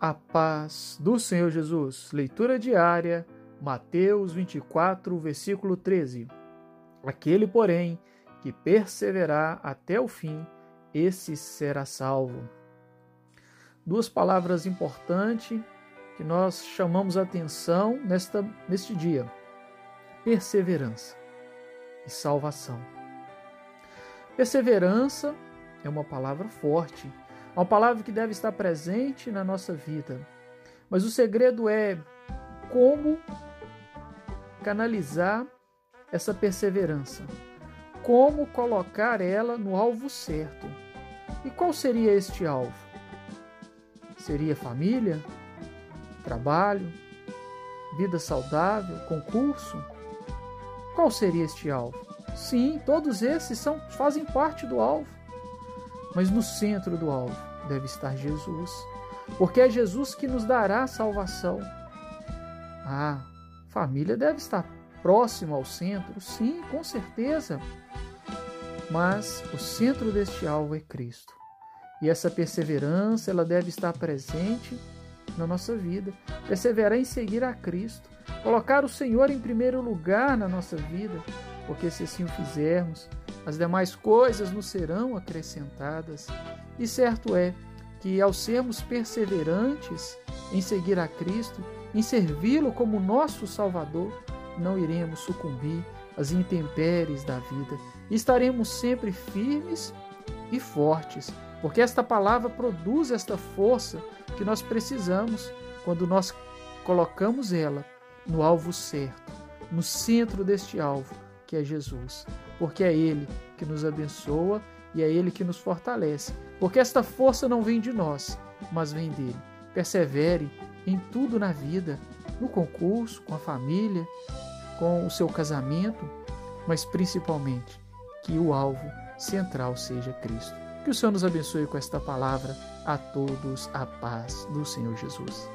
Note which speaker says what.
Speaker 1: A paz do Senhor Jesus. Leitura diária, Mateus 24, versículo 13. Aquele, porém, que perseverar até o fim, esse será salvo. Duas palavras importantes que nós chamamos atenção nesta, neste dia: perseverança e salvação. Perseverança é uma palavra forte, é uma palavra que deve estar presente na nossa vida. Mas o segredo é como canalizar essa perseverança, como colocar ela no alvo certo. E qual seria este alvo? Seria família, trabalho, vida saudável, concurso? Qual seria este alvo? Sim, todos esses são, fazem parte do alvo. Mas no centro do alvo deve estar Jesus, porque é Jesus que nos dará a salvação. Ah, família deve estar próximo ao centro, sim, com certeza. Mas o centro deste alvo é Cristo. E essa perseverança, ela deve estar presente na nossa vida. Perseverar em seguir a Cristo, colocar o Senhor em primeiro lugar na nossa vida, porque se assim o fizermos, as demais coisas nos serão acrescentadas. E certo é que, ao sermos perseverantes em seguir a Cristo, em servi-lo como nosso Salvador, não iremos sucumbir às intempéries da vida. Estaremos sempre firmes e fortes, porque esta palavra produz esta força que nós precisamos quando nós colocamos ela no alvo certo, no centro deste alvo, que é Jesus, porque é Ele que nos abençoa e é Ele que nos fortalece, porque esta força não vem de nós, mas vem dele. Persevere em tudo na vida, no concurso, com a família, com o seu casamento, mas principalmente que o alvo central seja Cristo. Que o Senhor nos abençoe com esta palavra. A todos a paz do Senhor Jesus.